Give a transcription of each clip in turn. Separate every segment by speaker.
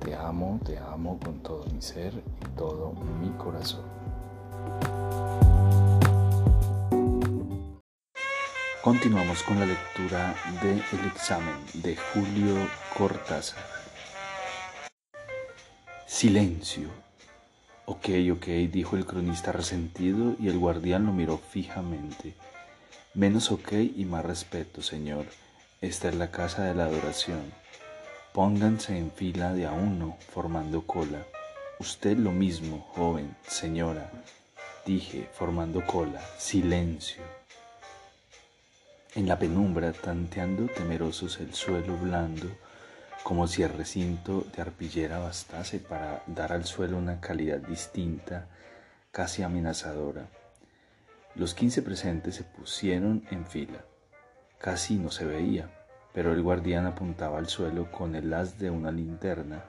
Speaker 1: Te amo, te amo con todo mi ser y todo mi corazón. Continuamos con la lectura de El examen de Julio Cortázar. Silencio. Ok, ok, dijo el cronista resentido y el guardián lo miró fijamente. Menos ok y más respeto, señor. Esta es la casa de la adoración. Pónganse en fila de a uno, formando cola. Usted lo mismo, joven, señora. Dije, formando cola. Silencio. En la penumbra, tanteando temerosos el suelo blando, como si el recinto de arpillera bastase para dar al suelo una calidad distinta, casi amenazadora. Los quince presentes se pusieron en fila. Casi no se veía, pero el guardián apuntaba al suelo con el haz de una linterna.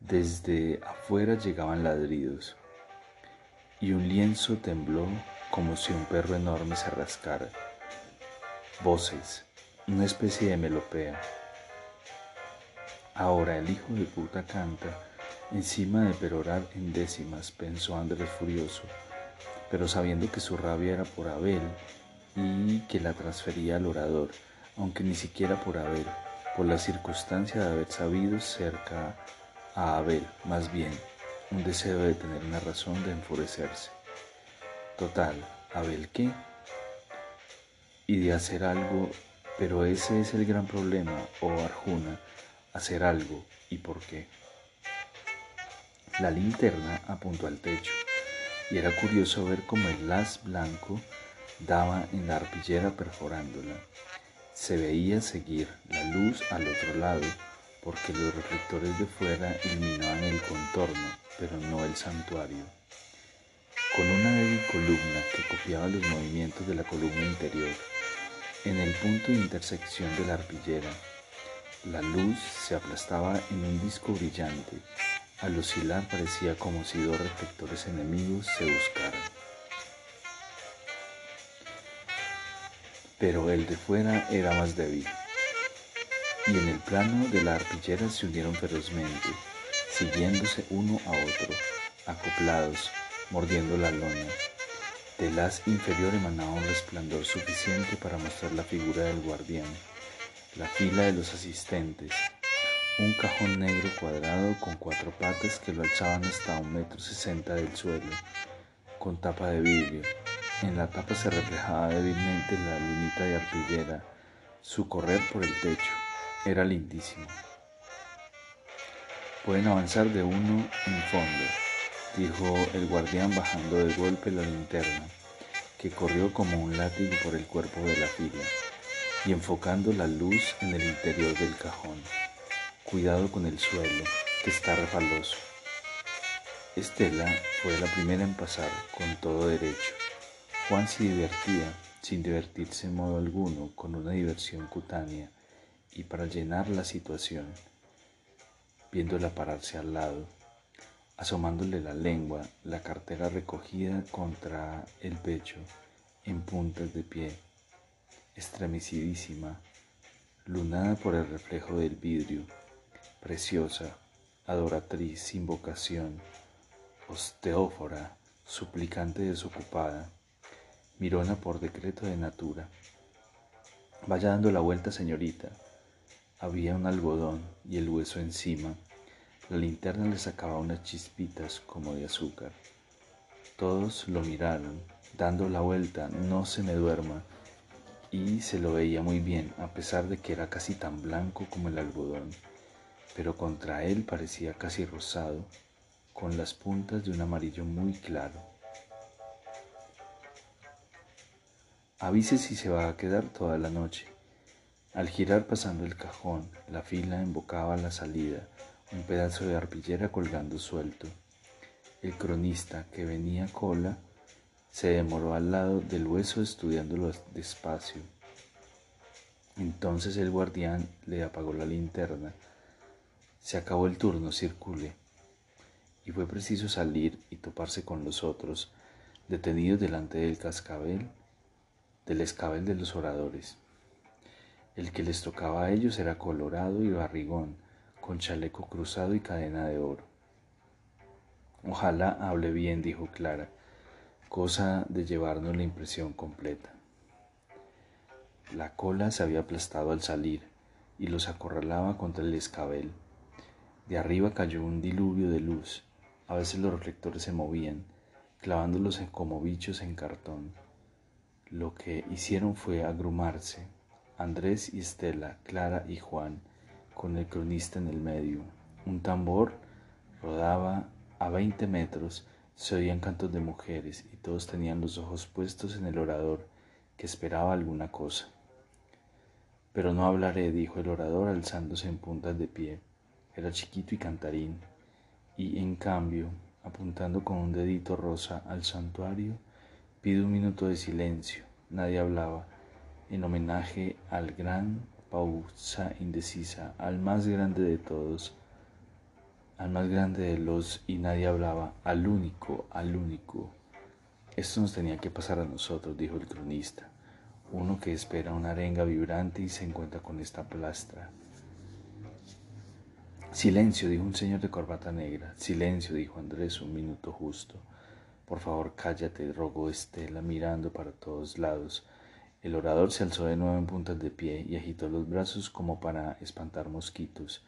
Speaker 1: Desde afuera llegaban ladridos, y un lienzo tembló como si un perro enorme se rascara. Voces, una especie de melopea. Ahora el hijo de puta canta encima de perorar en décimas, pensó Andrés furioso, pero sabiendo que su rabia era por Abel y que la transfería al orador, aunque ni siquiera por Abel, por la circunstancia de haber sabido cerca a Abel, más bien un deseo de tener una razón de enfurecerse. Total, ¿Abel qué? Y de hacer algo, pero ese es el gran problema, o oh Arjuna, hacer algo y por qué. La linterna apuntó al techo y era curioso ver cómo el haz blanco daba en la arpillera perforándola. Se veía seguir la luz al otro lado porque los reflectores de fuera iluminaban el contorno, pero no el santuario. Con una débil columna que copiaba los movimientos de la columna interior, en el punto de intersección de la arpillera, la luz se aplastaba en un disco brillante. Al oscilar parecía como si dos reflectores enemigos se buscaran. Pero el de fuera era más débil. Y en el plano de la arpillera se unieron ferozmente, siguiéndose uno a otro, acoplados, mordiendo la lona. Del haz inferior emanaba un resplandor suficiente para mostrar la figura del guardián la fila de los asistentes, un cajón negro cuadrado con cuatro patas que lo alzaban hasta un metro sesenta del suelo, con tapa de vidrio. En la tapa se reflejaba débilmente la lunita de arpillera, su correr por el techo. Era lindísimo. Pueden avanzar de uno en fondo, dijo el guardián bajando de golpe la linterna, que corrió como un látigo por el cuerpo de la fila y enfocando la luz en el interior del cajón. Cuidado con el suelo, que está refaloso. Estela fue la primera en pasar con todo derecho. Juan se divertía, sin divertirse en modo alguno, con una diversión cutánea, y para llenar la situación, viéndola pararse al lado, asomándole la lengua, la cartera recogida contra el pecho, en puntas de pie, estremecidísima, lunada por el reflejo del vidrio, preciosa, adoratriz sin vocación, osteófora, suplicante desocupada, mirona por decreto de natura. Vaya dando la vuelta, señorita. Había un algodón y el hueso encima. La linterna le sacaba unas chispitas como de azúcar. Todos lo miraron, dando la vuelta, no se me duerma, y se lo veía muy bien, a pesar de que era casi tan blanco como el algodón, pero contra él parecía casi rosado, con las puntas de un amarillo muy claro. Avise si se va a quedar toda la noche. Al girar pasando el cajón, la fila embocaba la salida, un pedazo de arpillera colgando suelto. El cronista, que venía cola, se demoró al lado del hueso estudiándolo despacio. Entonces el guardián le apagó la linterna. Se acabó el turno, circule. Y fue preciso salir y toparse con los otros, detenidos delante del cascabel, del escabel de los oradores. El que les tocaba a ellos era colorado y barrigón, con chaleco cruzado y cadena de oro. Ojalá hable bien, dijo Clara, cosa de llevarnos la impresión completa. La cola se había aplastado al salir y los acorralaba contra el escabel. De arriba cayó un diluvio de luz. A veces los reflectores se movían, clavándolos como bichos en cartón. Lo que hicieron fue agrumarse, Andrés y Estela, Clara y Juan, con el cronista en el medio. Un tambor rodaba a veinte metros, se oían cantos de mujeres y todos tenían los ojos puestos en el orador, que esperaba alguna cosa. Pero no hablaré, dijo el orador alzándose en puntas de pie. Era chiquito y cantarín, y en cambio, apuntando con un dedito rosa al santuario, pide un minuto de silencio. Nadie hablaba en homenaje al gran pausa indecisa, al más grande de todos, al más grande de los y nadie hablaba, al único, al único. Esto nos tenía que pasar a nosotros, dijo el cronista, uno que espera una arenga vibrante y se encuentra con esta plastra. Silencio, dijo un señor de corbata negra. Silencio, dijo Andrés, un minuto justo. Por favor, cállate, rogó Estela, mirando para todos lados. El orador se alzó de nuevo en puntas de pie y agitó los brazos como para espantar mosquitos.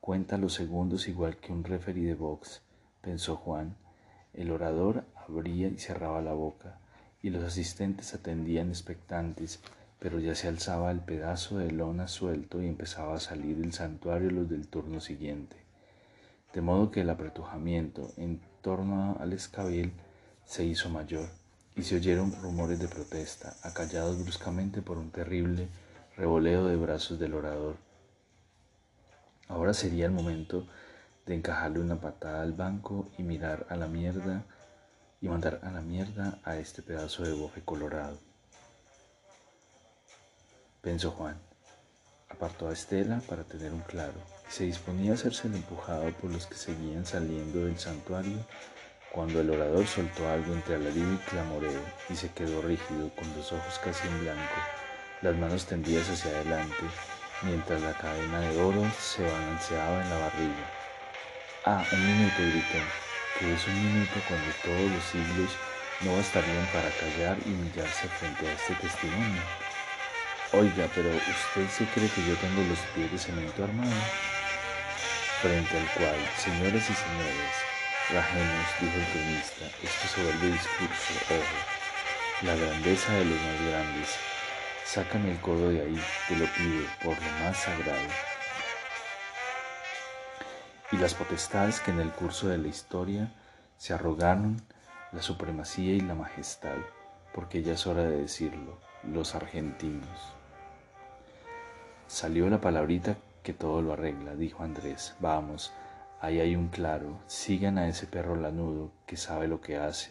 Speaker 1: Cuenta los segundos igual que un referí de box, pensó Juan. El orador abría y cerraba la boca, y los asistentes atendían expectantes, pero ya se alzaba el pedazo de lona suelto y empezaba a salir del santuario los del turno siguiente. De modo que el apretujamiento en torno al escabel se hizo mayor y se oyeron rumores de protesta, acallados bruscamente por un terrible revoleo de brazos del orador. Ahora sería el momento de encajarle una patada al banco y mirar a la mierda y mandar a la mierda a este pedazo de bofe colorado. Pensó Juan. Apartó a Estela para tener un claro y se disponía a hacerse el empujado por los que seguían saliendo del santuario cuando el orador soltó algo entre alarido y clamoreo y se quedó rígido con los ojos casi en blanco, las manos tendidas hacia adelante, mientras la cadena de oro se balanceaba en la barriga. Ah, un minuto, gritó, que es un minuto cuando todos los siglos no bastarían para callar y humillarse frente a este testimonio. Oiga, pero ¿usted se cree que yo tengo los pies de cemento armado? Frente al cual, señoras y señores, Rajemos, dijo el cronista, se vuelve discurso, ojo, la grandeza de los más grandes. Sácame el codo de ahí, te lo pido, por lo más sagrado. Y las potestades que en el curso de la historia se arrogaron la supremacía y la majestad, porque ya es hora de decirlo, los argentinos. Salió la palabrita que todo lo arregla, dijo Andrés. Vamos, Ahí hay un claro, sigan a ese perro lanudo que sabe lo que hace.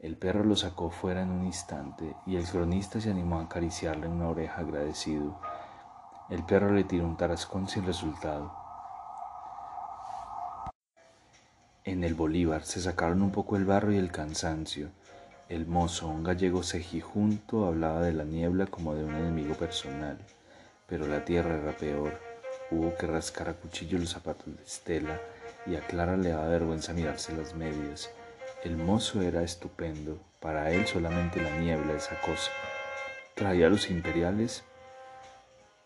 Speaker 1: El perro lo sacó fuera en un instante y el cronista se animó a acariciarle una oreja agradecido. El perro le tiró un tarascón sin resultado. En el Bolívar se sacaron un poco el barro y el cansancio. El mozo, un gallego cejijunto, hablaba de la niebla como de un enemigo personal, pero la tierra era peor. Hubo que rascar a cuchillo los zapatos de Estela y a Clara le daba vergüenza mirarse las medias. El mozo era estupendo, para él solamente la niebla esa cosa. Traía los imperiales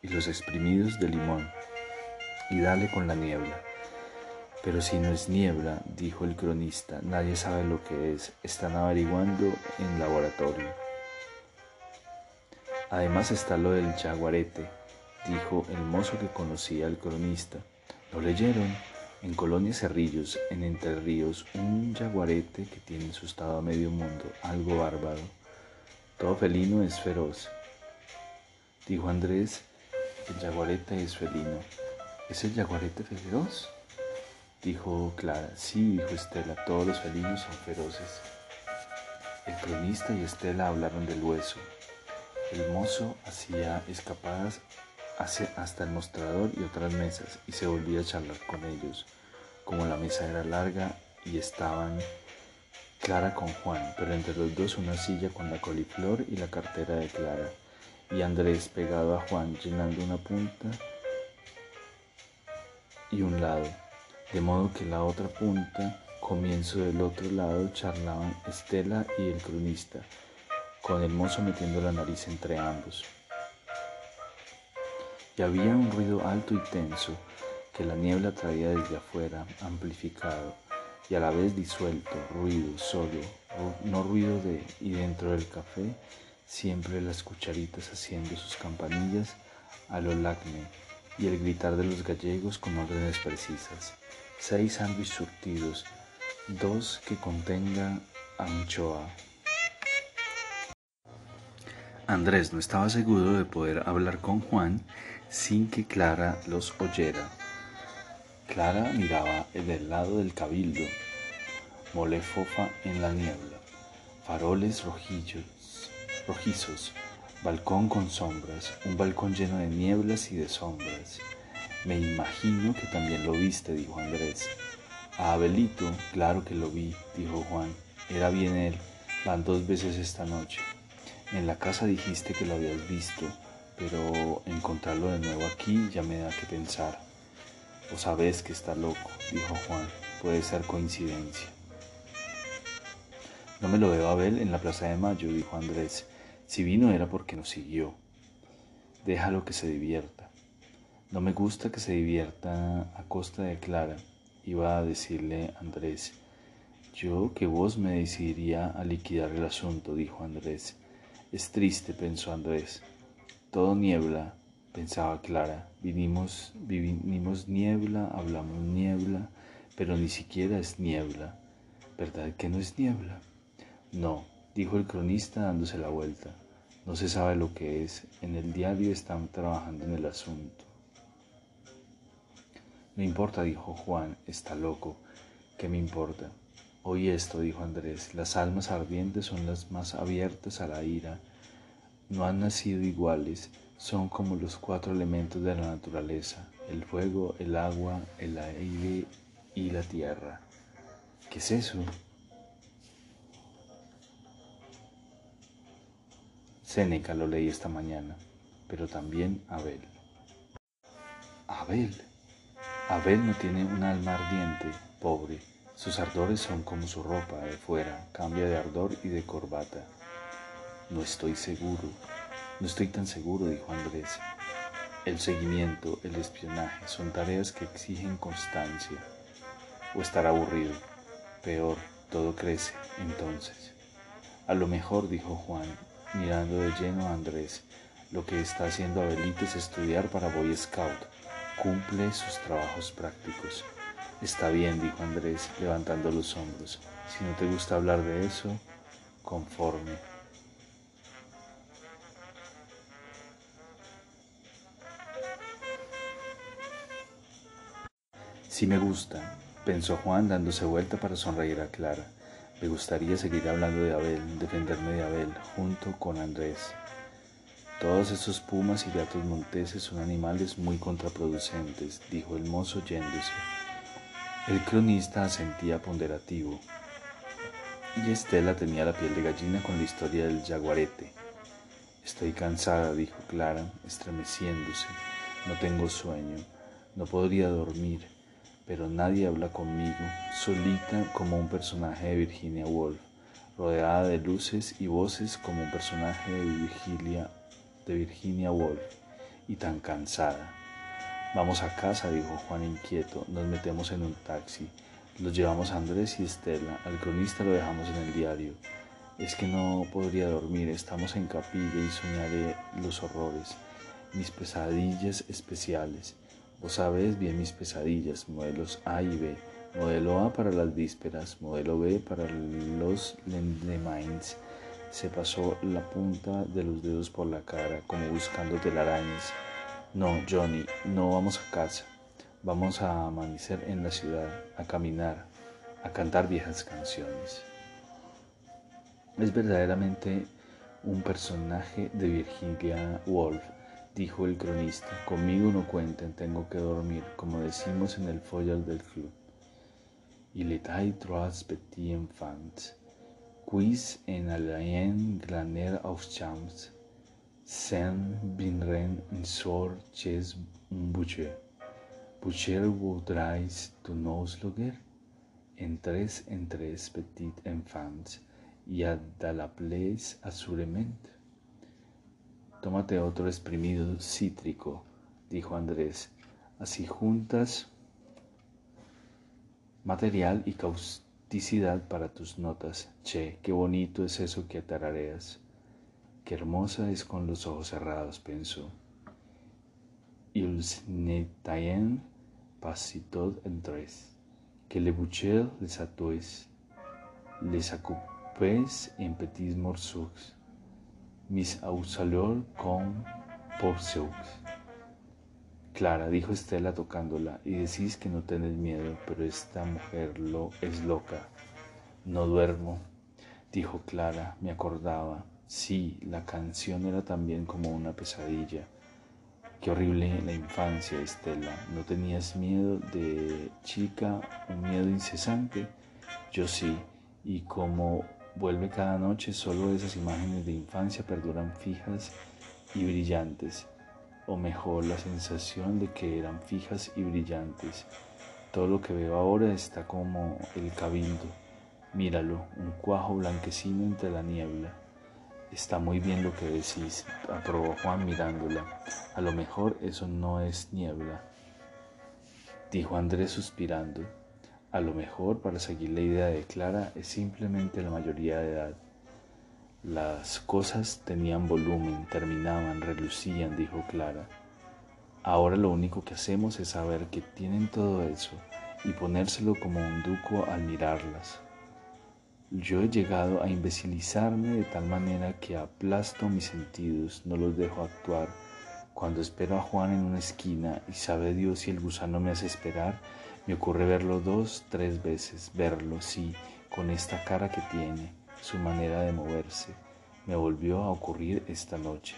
Speaker 1: y los exprimidos de limón y dale con la niebla. Pero si no es niebla, dijo el cronista, nadie sabe lo que es, están averiguando en laboratorio. Además está lo del jaguarete, dijo el mozo que conocía al cronista. ¿Lo leyeron? En Colonia Cerrillos, en Entre Ríos, un jaguarete que tiene asustado a medio mundo, algo bárbaro. Todo felino es feroz. Dijo Andrés, el jaguarete es felino. ¿Es el jaguarete feroz? dijo Clara. Sí, dijo Estela, todos los felinos son feroces. El cronista y Estela hablaron del hueso. El mozo hacía escapadas hasta el mostrador y otras mesas y se volvía a charlar con ellos. Como la mesa era larga y estaban Clara con Juan, pero entre los dos una silla con la coliflor y la cartera de Clara, y Andrés pegado a Juan llenando una punta y un lado, de modo que la otra punta, comienzo del otro lado, charlaban Estela y el cronista, con el mozo metiendo la nariz entre ambos. Y había un ruido alto y tenso que la niebla traía desde afuera, amplificado y a la vez disuelto, ruido solo, no ruido de y dentro del café, siempre las cucharitas haciendo sus campanillas a lo lacme y el gritar de los gallegos con órdenes precisas. Seis sándwiches surtidos, dos que contengan anchoa. Andrés no estaba seguro de poder hablar con Juan sin que Clara los oyera. Clara miraba del lado del cabildo, mole fofa en la niebla, faroles rojillos, rojizos, balcón con sombras, un balcón lleno de nieblas y de sombras. Me imagino que también lo viste, dijo Andrés. A Abelito, claro que lo vi, dijo Juan. Era bien él, van dos veces esta noche. En la casa dijiste que lo habías visto, pero encontrarlo de nuevo aquí ya me da que pensar. O sabes que está loco, dijo Juan, puede ser coincidencia. No me lo veo a ver en la Plaza de Mayo, dijo Andrés. Si vino era porque nos siguió. Déjalo que se divierta. No me gusta que se divierta a costa de Clara, iba a decirle Andrés. Yo que vos me decidiría a liquidar el asunto, dijo Andrés. Es triste, pensó Andrés. Todo niebla, pensaba Clara. Vinimos, vinimos niebla, hablamos niebla, pero ni siquiera es niebla. ¿Verdad que no es niebla? No, dijo el cronista dándose la vuelta. No se sabe lo que es. En el diario están trabajando en el asunto. No importa, dijo Juan, está loco. ¿Qué me importa? Oí esto, dijo Andrés, las almas ardientes son las más abiertas a la ira. No han nacido iguales, son como los cuatro elementos de la naturaleza, el fuego, el agua, el aire y la tierra. ¿Qué es eso? Séneca lo leí esta mañana, pero también Abel. Abel. Abel no tiene un alma ardiente, pobre. Sus ardores son como su ropa de fuera, cambia de ardor y de corbata. No estoy seguro, no estoy tan seguro, dijo Andrés. El seguimiento, el espionaje son tareas que exigen constancia. O estar aburrido. Peor, todo crece entonces. A lo mejor, dijo Juan, mirando de lleno a Andrés. Lo que está haciendo Abelito es estudiar para Boy Scout. Cumple sus trabajos prácticos. Está bien, dijo Andrés, levantando los hombros. Si no te gusta hablar de eso, conforme. Sí me gusta, pensó Juan dándose vuelta para sonreír a Clara. Me gustaría seguir hablando de Abel, defenderme de Abel, junto con Andrés. Todos esos pumas y gatos monteses son animales muy contraproducentes, dijo el mozo yéndose. El cronista asentía ponderativo. Y Estela tenía la piel de gallina con la historia del jaguarete. Estoy cansada, dijo Clara, estremeciéndose. No tengo sueño. No podría dormir pero nadie habla conmigo, solita como un personaje de Virginia Woolf, rodeada de luces y voces como un personaje de Virginia, de Virginia Woolf, y tan cansada. Vamos a casa, dijo Juan inquieto, nos metemos en un taxi, los llevamos a Andrés y Estela, al cronista lo dejamos en el diario. Es que no podría dormir, estamos en capilla y soñaré los horrores, mis pesadillas especiales. Vos sabés bien mis pesadillas, modelos A y B. Modelo A para las vísperas, modelo B para los lendemains. Se pasó la punta de los dedos por la cara, como buscando telarañas. No, Johnny, no vamos a casa. Vamos a amanecer en la ciudad, a caminar, a cantar viejas canciones. Es verdaderamente un personaje de Virginia Woolf, dijo el cronista. Conmigo no cuenten, tengo que dormir, como decimos en el foyer del club. Il était trois petits enfants, quis en alain glaner auf champs, sen sort chez un boucher. Boucher voudrais tu nous loger? En tres en tres petits enfants, y a la place assurément. Tómate otro exprimido cítrico, dijo Andrés. Así juntas material y causticidad para tus notas. Che, qué bonito es eso que tarareas. Qué hermosa es con los ojos cerrados, pensó. Ils n'étaient pas en tres, que le boucher les atois, les accoupés en petits morceaux, mis auxaliors con porceaux. Clara, dijo Estela tocándola, y decís que no tenés miedo, pero esta mujer lo es loca. No duermo, dijo Clara, me acordaba. Sí, la canción era también como una pesadilla. Qué horrible la infancia, Estela. ¿No tenías miedo de chica, un miedo incesante? Yo sí, y como vuelve cada noche, solo esas imágenes de infancia perduran fijas y brillantes o mejor la sensación de que eran fijas y brillantes. Todo lo que veo ahora está como el cabildo. Míralo, un cuajo blanquecino entre la niebla. Está muy bien lo que decís, aprobó Juan mirándola. A lo mejor eso no es niebla, dijo Andrés suspirando. A lo mejor, para seguir la idea de Clara, es simplemente la mayoría de edad. Las cosas tenían volumen, terminaban, relucían, dijo Clara. Ahora lo único que hacemos es saber que tienen todo eso y ponérselo como un duco al mirarlas. Yo he llegado a imbecilizarme de tal manera que aplasto mis sentidos, no los dejo actuar. Cuando espero a Juan en una esquina y sabe Dios si el gusano me hace esperar, me ocurre verlo dos, tres veces, verlo, sí, con esta cara que tiene su manera de moverse, me volvió a ocurrir esta noche.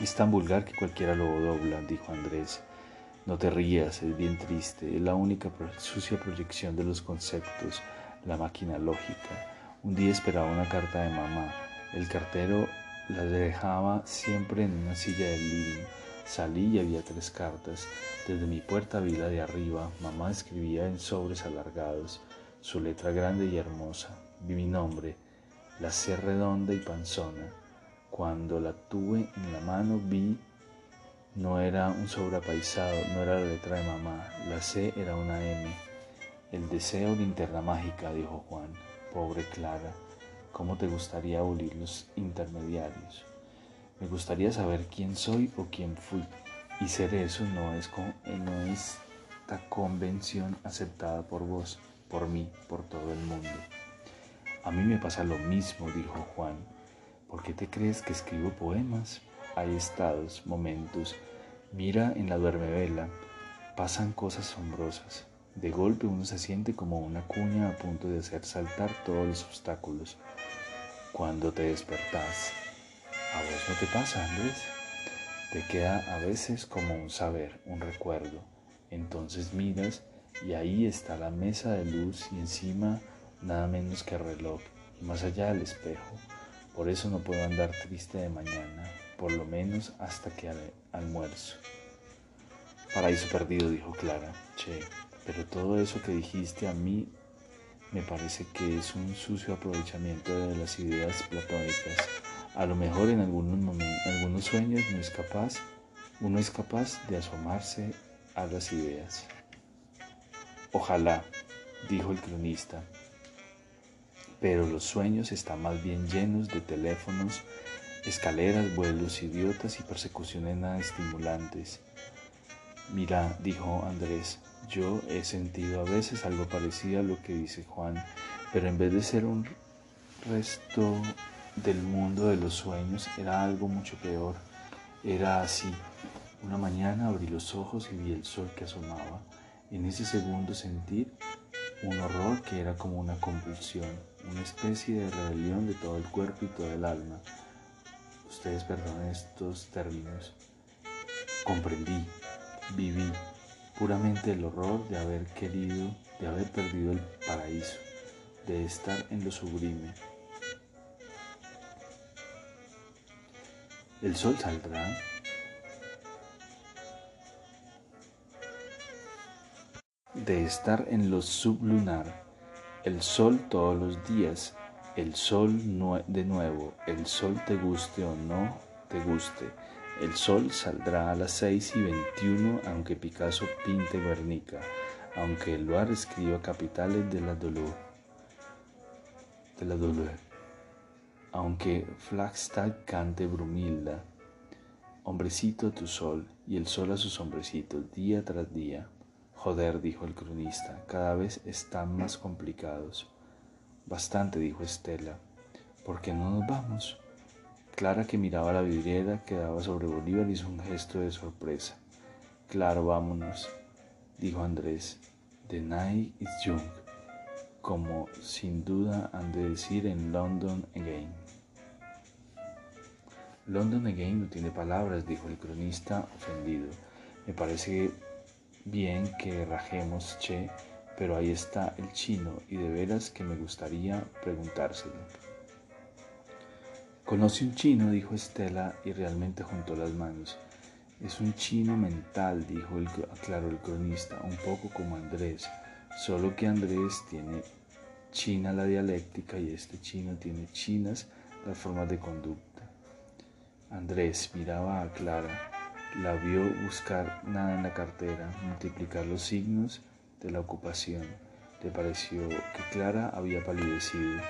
Speaker 1: Es tan vulgar que cualquiera lo dobla, dijo Andrés. No te rías, es bien triste, es la única sucia proyección de los conceptos, la máquina lógica. Un día esperaba una carta de mamá. El cartero la dejaba siempre en una silla del living. Salí y había tres cartas. Desde mi puerta vi la de arriba. Mamá escribía en sobres alargados, su letra grande y hermosa vi mi nombre, la C redonda y panzona. Cuando la tuve en la mano vi, no era un sobrepaisado, no era la letra de mamá, la C era una M. El deseo linterna mágica, dijo Juan. Pobre Clara, ¿cómo te gustaría abolir los intermediarios? Me gustaría saber quién soy o quién fui. Y ser eso no es, no es esta convención aceptada por vos, por mí, por todo el mundo. A mí me pasa lo mismo, dijo Juan. ¿Por qué te crees que escribo poemas? Hay estados, momentos. Mira en la duermevela. Pasan cosas asombrosas. De golpe uno se siente como una cuña a punto de hacer saltar todos los obstáculos. Cuando te despertás, ¿a vos no te pasa, Andrés? Te queda a veces como un saber, un recuerdo. Entonces miras y ahí está la mesa de luz y encima nada menos que reloj, y más allá del espejo. Por eso no puedo andar triste de mañana, por lo menos hasta que almuerzo. Paraíso perdido, dijo Clara. Che, pero todo eso que dijiste a mí me parece que es un sucio aprovechamiento de las ideas platónicas. A lo mejor en algunos, momentos, en algunos sueños no es capaz, uno es capaz de asomarse a las ideas. Ojalá, dijo el cronista, pero los sueños están más bien llenos de teléfonos, escaleras, vuelos idiotas y persecuciones nada estimulantes. Mira, dijo Andrés, yo he sentido a veces algo parecido a lo que dice Juan, pero en vez de ser un resto del mundo de los sueños, era algo mucho peor. Era así, Una mañana abrí los ojos y vi el sol que asomaba. En ese segundo sentí un horror que era como una convulsión, una especie de rebelión de todo el cuerpo y todo el alma. Ustedes perdonen estos términos. Comprendí, viví puramente el horror de haber querido, de haber perdido el paraíso, de estar en lo sublime. El sol saldrá de estar en lo sublunar, el sol todos los días, el sol de nuevo, el sol te guste o no te guste, el sol saldrá a las seis y veintiuno aunque Picasso pinte Guernica, aunque Eluard escriba capitales de la dolor, de la dolor, aunque Flagstad cante Brumilda, hombrecito tu sol y el sol a sus hombrecitos día tras día. Joder, dijo el cronista, cada vez están más complicados. Bastante, dijo Estela. ¿Por qué no nos vamos? Clara, que miraba la vidriera que daba sobre Bolívar, hizo un gesto de sorpresa. Claro, vámonos, dijo Andrés. The night is young, como sin duda han de decir en London Again. London Again no tiene palabras, dijo el cronista ofendido. Me parece Bien que rajemos, che, pero ahí está el chino y de veras que me gustaría preguntárselo. Conoce un chino, dijo Estela y realmente juntó las manos. Es un chino mental, dijo el, aclaró el cronista, un poco como Andrés, solo que Andrés tiene china la dialéctica y este chino tiene chinas las formas de conducta. Andrés miraba a Clara la vio buscar nada en la cartera, multiplicar los signos de la ocupación. Le pareció que Clara había palidecido.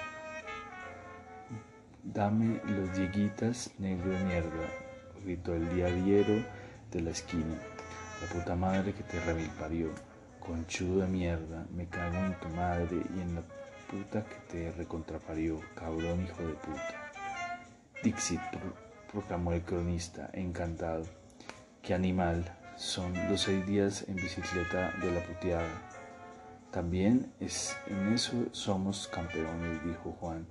Speaker 1: Dame los dieguitas, negro de mierda, gritó el diariero de la esquina. La puta madre que te remil parió, conchudo de mierda, me cago en tu madre y en la puta que te recontraparió, cabrón hijo de puta. Dixit, proclamó el cronista, encantado. Qué animal, son los seis días en bicicleta de la puteada. También es, en eso somos campeones, dijo Juan.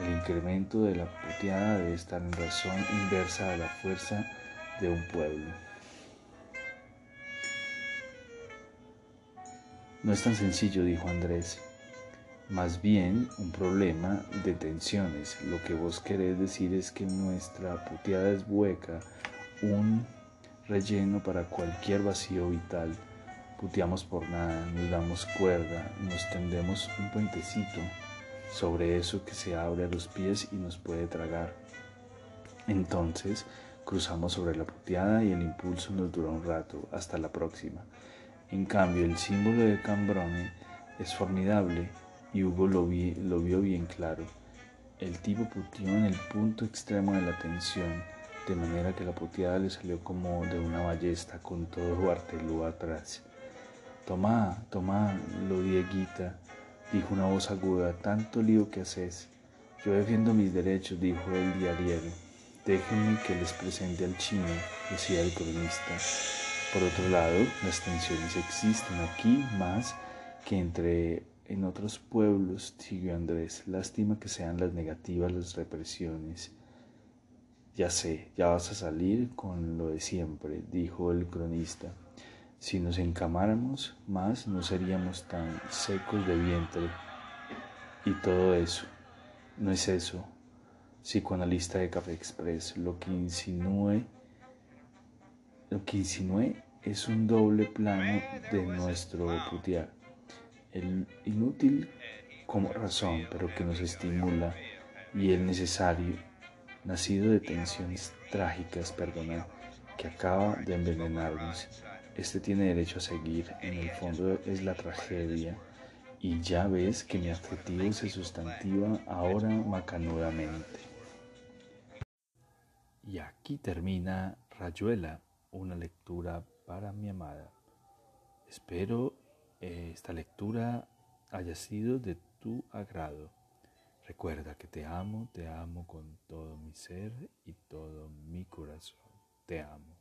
Speaker 1: El incremento de la puteada debe estar en razón inversa a la fuerza de un pueblo. No es tan sencillo, dijo Andrés. Más bien un problema de tensiones. Lo que vos querés decir es que nuestra puteada es hueca, un relleno para cualquier vacío vital. Puteamos por nada, nos damos cuerda, nos tendemos un puentecito sobre eso que se abre a los pies y nos puede tragar. Entonces cruzamos sobre la puteada y el impulso nos dura un rato, hasta la próxima. En cambio, el símbolo de Cambrone es formidable y Hugo lo, lo vio bien claro. El tipo puteó en el punto extremo de la tensión de manera que la puteada le salió como de una ballesta con todo Bartelú atrás. Tomá, tomá, lo dieguita, dijo una voz aguda, tanto lío que haces. Yo defiendo mis derechos, dijo el diariero. Déjenme que les presente al chino, decía el cronista. Por otro lado, las tensiones existen aquí más que entre en otros pueblos, siguió Andrés. Lástima que sean las negativas las represiones. Ya sé, ya vas a salir con lo de siempre, dijo el cronista. Si nos encamáramos más, no seríamos tan secos de vientre. Y todo eso, no es eso, psicoanalista de Café Express, lo que insinúe, lo que es un doble plano de nuestro putear. El inútil como razón, pero que nos estimula, y el necesario nacido de tensiones trágicas, perdona, que acaba de envenenarnos. Este tiene derecho a seguir, en el fondo es la tragedia, y ya ves que mi adjetivo se sustantiva ahora macanudamente. Y aquí termina Rayuela, una lectura para mi amada. Espero eh, esta lectura haya sido de tu agrado. Recuerda que te amo, te amo con todo mi ser y todo mi corazón. Te amo.